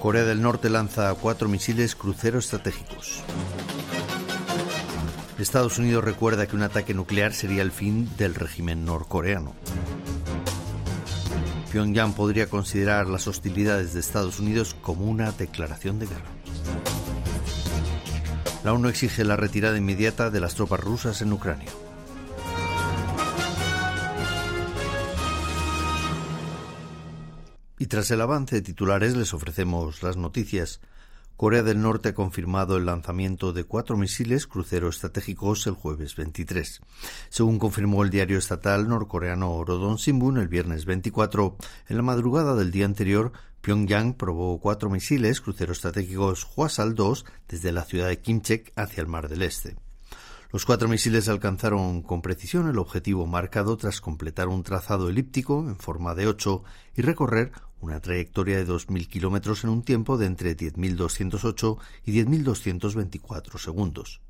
Corea del Norte lanza cuatro misiles crucero estratégicos. Estados Unidos recuerda que un ataque nuclear sería el fin del régimen norcoreano. Pyongyang podría considerar las hostilidades de Estados Unidos como una declaración de guerra. La ONU exige la retirada inmediata de las tropas rusas en Ucrania. Tras el avance de titulares les ofrecemos las noticias. Corea del Norte ha confirmado el lanzamiento de cuatro misiles crucero estratégicos el jueves 23. Según confirmó el diario estatal norcoreano Rodon Sinbun el viernes 24, en la madrugada del día anterior, Pyongyang probó cuatro misiles crucero estratégicos Hwasal-2 desde la ciudad de Kimchek hacia el Mar del Este. Los cuatro misiles alcanzaron con precisión el objetivo marcado tras completar un trazado elíptico en forma de 8 y recorrer una trayectoria de 2.000 kilómetros en un tiempo de entre 10.208 y 10.224 segundos.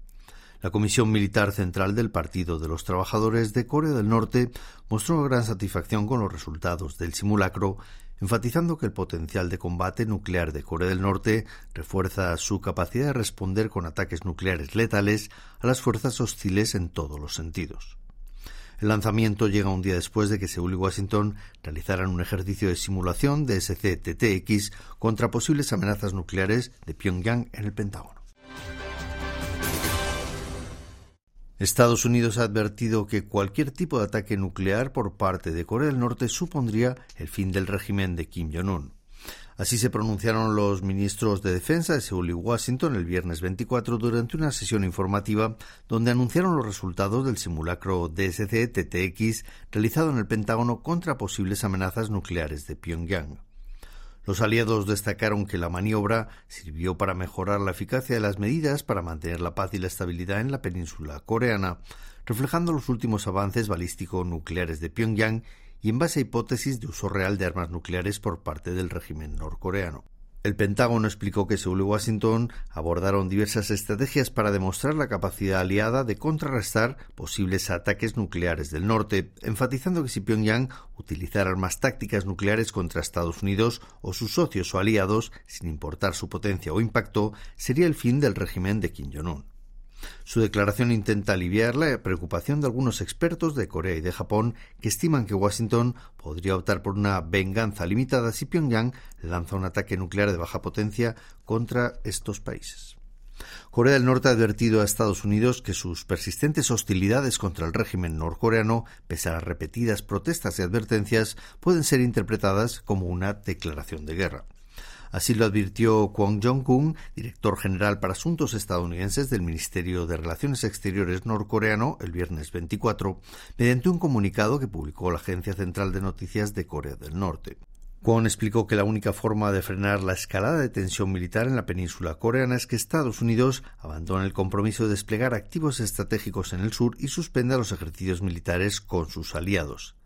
La Comisión Militar Central del Partido de los Trabajadores de Corea del Norte mostró gran satisfacción con los resultados del simulacro, enfatizando que el potencial de combate nuclear de Corea del Norte refuerza su capacidad de responder con ataques nucleares letales a las fuerzas hostiles en todos los sentidos. El lanzamiento llega un día después de que Seúl y Washington realizaran un ejercicio de simulación de SCTTX contra posibles amenazas nucleares de Pyongyang en el Pentágono. Estados Unidos ha advertido que cualquier tipo de ataque nuclear por parte de Corea del Norte supondría el fin del régimen de Kim Jong-un. Así se pronunciaron los ministros de Defensa de Seúl y Washington el viernes 24 durante una sesión informativa donde anunciaron los resultados del simulacro DSC-TTX realizado en el Pentágono contra posibles amenazas nucleares de Pyongyang. Los aliados destacaron que la maniobra sirvió para mejorar la eficacia de las medidas para mantener la paz y la estabilidad en la península coreana, reflejando los últimos avances balístico-nucleares de Pyongyang y en base a hipótesis de uso real de armas nucleares por parte del régimen norcoreano. El Pentágono explicó que Seúl y Washington abordaron diversas estrategias para demostrar la capacidad aliada de contrarrestar posibles ataques nucleares del norte, enfatizando que si Pyongyang utilizara armas tácticas nucleares contra Estados Unidos o sus socios o aliados, sin importar su potencia o impacto, sería el fin del régimen de Kim Jong-un. Su declaración intenta aliviar la preocupación de algunos expertos de Corea y de Japón que estiman que Washington podría optar por una venganza limitada si Pyongyang lanza un ataque nuclear de baja potencia contra estos países. Corea del Norte ha advertido a Estados Unidos que sus persistentes hostilidades contra el régimen norcoreano, pese a repetidas protestas y advertencias, pueden ser interpretadas como una declaración de guerra. Así lo advirtió Kwon Jong-un, director general para asuntos estadounidenses del Ministerio de Relaciones Exteriores norcoreano, el viernes 24, mediante un comunicado que publicó la Agencia Central de Noticias de Corea del Norte. Kwon explicó que la única forma de frenar la escalada de tensión militar en la península coreana es que Estados Unidos abandone el compromiso de desplegar activos estratégicos en el sur y suspenda los ejercicios militares con sus aliados.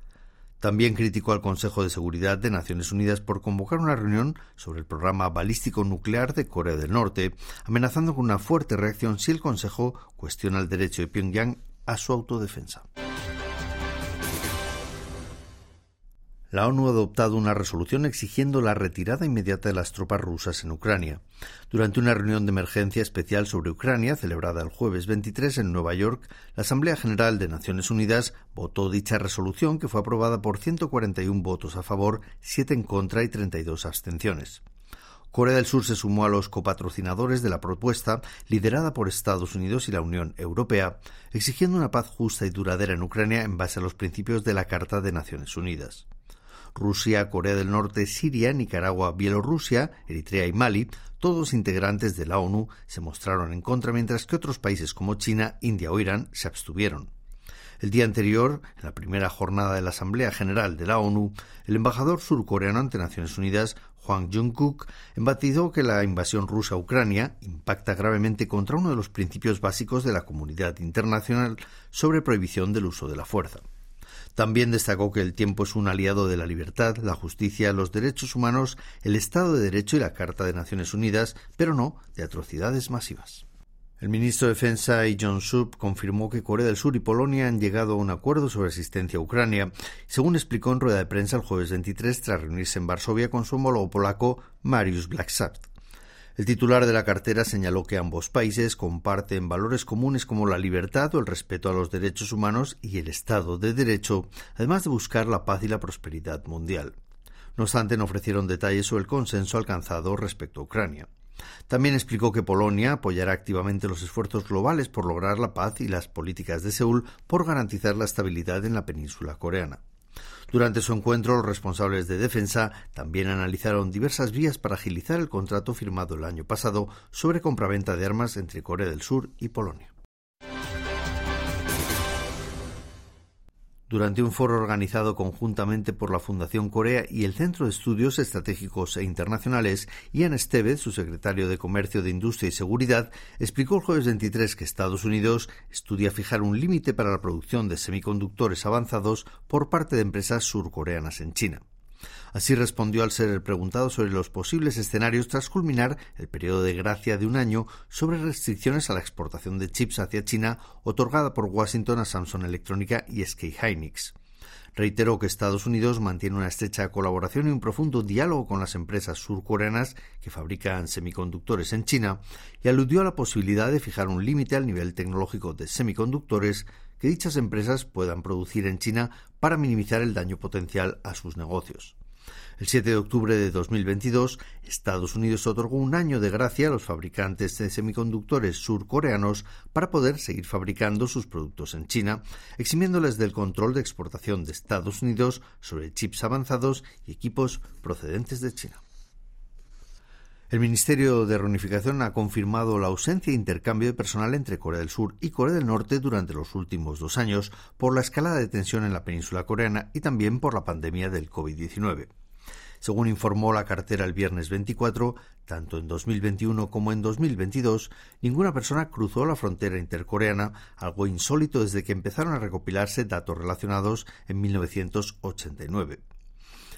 También criticó al Consejo de Seguridad de Naciones Unidas por convocar una reunión sobre el programa balístico nuclear de Corea del Norte, amenazando con una fuerte reacción si el Consejo cuestiona el derecho de Pyongyang a su autodefensa. La ONU ha adoptado una resolución exigiendo la retirada inmediata de las tropas rusas en Ucrania. Durante una reunión de emergencia especial sobre Ucrania, celebrada el jueves 23 en Nueva York, la Asamblea General de Naciones Unidas votó dicha resolución que fue aprobada por 141 votos a favor, 7 en contra y 32 abstenciones. Corea del Sur se sumó a los copatrocinadores de la propuesta, liderada por Estados Unidos y la Unión Europea, exigiendo una paz justa y duradera en Ucrania en base a los principios de la Carta de Naciones Unidas. Rusia, Corea del Norte, Siria, Nicaragua, Bielorrusia, Eritrea y Mali, todos integrantes de la ONU, se mostraron en contra, mientras que otros países como China, India o Irán se abstuvieron. El día anterior, en la primera jornada de la Asamblea General de la ONU, el embajador surcoreano ante Naciones Unidas, Juan Jung-kook, enfatizó que la invasión rusa a Ucrania impacta gravemente contra uno de los principios básicos de la comunidad internacional sobre prohibición del uso de la fuerza. También destacó que el tiempo es un aliado de la libertad, la justicia, los derechos humanos, el Estado de Derecho y la Carta de Naciones Unidas, pero no de atrocidades masivas. El ministro de Defensa Lee Jong-suk confirmó que Corea del Sur y Polonia han llegado a un acuerdo sobre asistencia a Ucrania, según explicó en rueda de prensa el jueves 23 tras reunirse en Varsovia con su homólogo polaco Mariusz Blaszczak. El titular de la cartera señaló que ambos países comparten valores comunes como la libertad o el respeto a los derechos humanos y el Estado de Derecho, además de buscar la paz y la prosperidad mundial. No obstante, no ofrecieron detalles sobre el consenso alcanzado respecto a Ucrania. También explicó que Polonia apoyará activamente los esfuerzos globales por lograr la paz y las políticas de Seúl por garantizar la estabilidad en la península coreana. Durante su encuentro, los responsables de defensa también analizaron diversas vías para agilizar el contrato firmado el año pasado sobre compraventa de armas entre Corea del Sur y Polonia. Durante un foro organizado conjuntamente por la Fundación Corea y el Centro de Estudios Estratégicos e Internacionales, Ian Estevez, su secretario de Comercio de Industria y Seguridad, explicó el jueves 23 que Estados Unidos estudia fijar un límite para la producción de semiconductores avanzados por parte de empresas surcoreanas en China. Así respondió al ser preguntado sobre los posibles escenarios tras culminar el periodo de gracia de un año sobre restricciones a la exportación de chips hacia China otorgada por Washington a Samsung Electrónica y SK Hynix. Reiteró que Estados Unidos mantiene una estrecha colaboración y un profundo diálogo con las empresas surcoreanas que fabrican semiconductores en China y aludió a la posibilidad de fijar un límite al nivel tecnológico de semiconductores que dichas empresas puedan producir en China para minimizar el daño potencial a sus negocios. El 7 de octubre de 2022, Estados Unidos otorgó un año de gracia a los fabricantes de semiconductores surcoreanos para poder seguir fabricando sus productos en China, eximiéndoles del control de exportación de Estados Unidos sobre chips avanzados y equipos procedentes de China. El Ministerio de Reunificación ha confirmado la ausencia de intercambio de personal entre Corea del Sur y Corea del Norte durante los últimos dos años por la escalada de tensión en la península coreana y también por la pandemia del COVID-19. Según informó la cartera el viernes 24, tanto en 2021 como en 2022, ninguna persona cruzó la frontera intercoreana, algo insólito desde que empezaron a recopilarse datos relacionados en 1989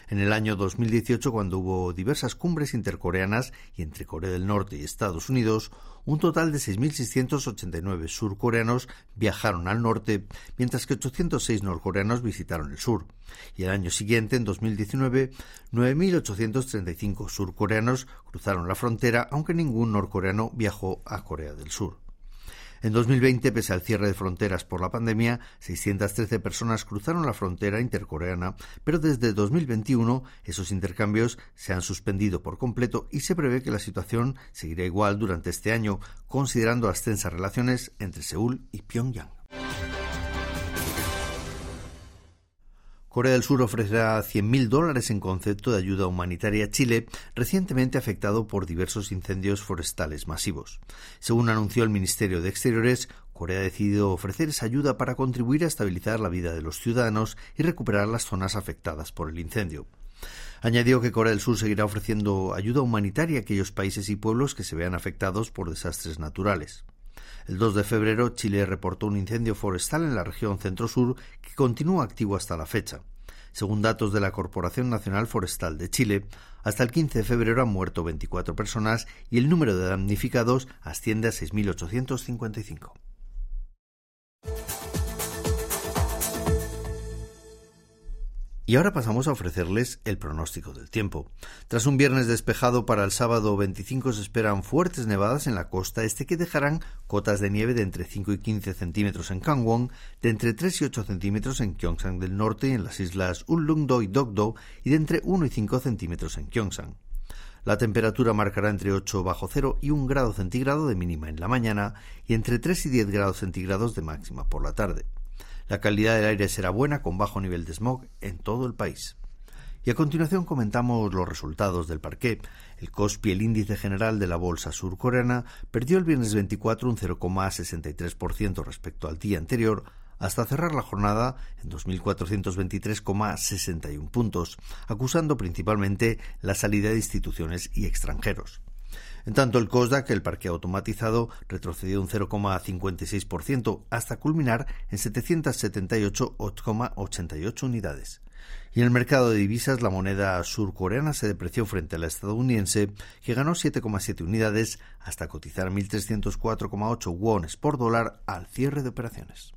en el año 2018 cuando hubo diversas cumbres intercoreanas y entre Corea del Norte y Estados Unidos, un total de 6.689 surcoreanos viajaron al norte, mientras que 806 norcoreanos visitaron el sur. Y el año siguiente, en 2019, 9.835 surcoreanos cruzaron la frontera, aunque ningún norcoreano viajó a Corea del Sur. En 2020, pese al cierre de fronteras por la pandemia, 613 personas cruzaron la frontera intercoreana, pero desde 2021 esos intercambios se han suspendido por completo y se prevé que la situación seguirá igual durante este año, considerando las tensas relaciones entre Seúl y Pyongyang. Corea del Sur ofrecerá 100.000 dólares en concepto de ayuda humanitaria a Chile, recientemente afectado por diversos incendios forestales masivos. Según anunció el Ministerio de Exteriores, Corea ha decidido ofrecer esa ayuda para contribuir a estabilizar la vida de los ciudadanos y recuperar las zonas afectadas por el incendio. Añadió que Corea del Sur seguirá ofreciendo ayuda humanitaria a aquellos países y pueblos que se vean afectados por desastres naturales. El 2 de febrero, Chile reportó un incendio forestal en la región centro-sur que continúa activo hasta la fecha. Según datos de la Corporación Nacional Forestal de Chile, hasta el 15 de febrero han muerto 24 personas y el número de damnificados asciende a 6.855. Y ahora pasamos a ofrecerles el pronóstico del tiempo. Tras un viernes despejado para el sábado 25 se esperan fuertes nevadas en la costa este que dejarán cotas de nieve de entre 5 y 15 centímetros en Gangwon, de entre 3 y 8 centímetros en Gyeongsang del norte y en las islas Ullungdo y Dokdo y de entre 1 y 5 centímetros en Gyeongsang. La temperatura marcará entre 8 bajo cero y 1 grado centígrado de mínima en la mañana y entre 3 y 10 grados centígrados de máxima por la tarde. La calidad del aire será buena con bajo nivel de smog en todo el país. Y a continuación comentamos los resultados del parqué. El COSPI, el índice general de la bolsa surcoreana, perdió el viernes 24 un 0,63% respecto al día anterior hasta cerrar la jornada en 2.423,61 puntos, acusando principalmente la salida de instituciones y extranjeros. En tanto, el COSDAC, el parque automatizado, retrocedió un 0,56% hasta culminar en 778,88 unidades. Y en el mercado de divisas, la moneda surcoreana se depreció frente a la estadounidense, que ganó 7,7 unidades hasta cotizar 1.304,8 wones por dólar al cierre de operaciones.